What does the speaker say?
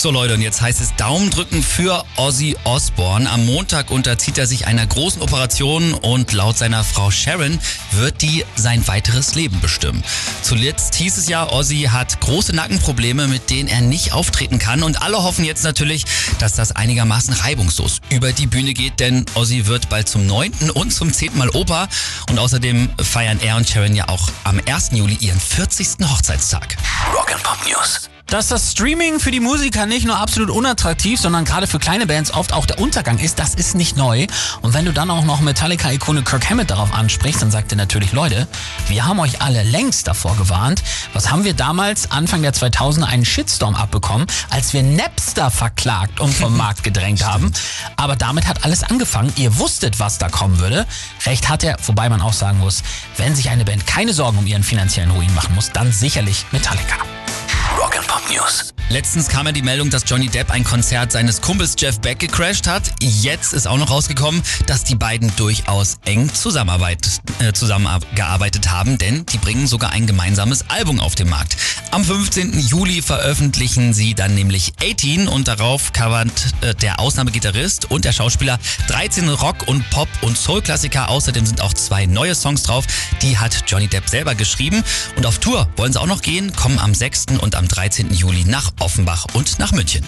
So Leute, und jetzt heißt es Daumen drücken für Ozzy Osbourne. Am Montag unterzieht er sich einer großen Operation und laut seiner Frau Sharon wird die sein weiteres Leben bestimmen. Zuletzt hieß es ja, Ozzy hat große Nackenprobleme, mit denen er nicht auftreten kann und alle hoffen jetzt natürlich, dass das einigermaßen reibungslos über die Bühne geht, denn Ozzy wird bald zum neunten und zum zehnten Mal Opa und außerdem feiern er und Sharon ja auch am 1. Juli ihren 40. Hochzeitstag. Rock and Pop News. Dass das Streaming für die Musiker nicht nur absolut unattraktiv, sondern gerade für kleine Bands oft auch der Untergang ist, das ist nicht neu. Und wenn du dann auch noch Metallica-Ikone Kirk Hammett darauf ansprichst, dann sagt er natürlich, Leute, wir haben euch alle längst davor gewarnt. Was haben wir damals, Anfang der 2000er, einen Shitstorm abbekommen, als wir Napster verklagt und vom Markt gedrängt haben. Aber damit hat alles angefangen. Ihr wusstet, was da kommen würde. Recht hat er, wobei man auch sagen muss, wenn sich eine Band keine Sorgen um ihren finanziellen Ruin machen muss, dann sicherlich Metallica. Letztens kam ja die Meldung, dass Johnny Depp ein Konzert seines Kumpels Jeff Beck gecrashed hat. Jetzt ist auch noch rausgekommen, dass die beiden durchaus eng äh, zusammengearbeitet haben, denn die bringen sogar ein gemeinsames Album auf den Markt. Am 15. Juli veröffentlichen sie dann nämlich 18 und darauf covert äh, der Ausnahmegitarrist und der Schauspieler 13 Rock- und Pop- und Soul-Klassiker. Außerdem sind auch zwei neue Songs drauf, die hat Johnny Depp selber geschrieben. Und auf Tour wollen sie auch noch gehen, kommen am 6. und am 13. Juli nach Offenbach und nach München.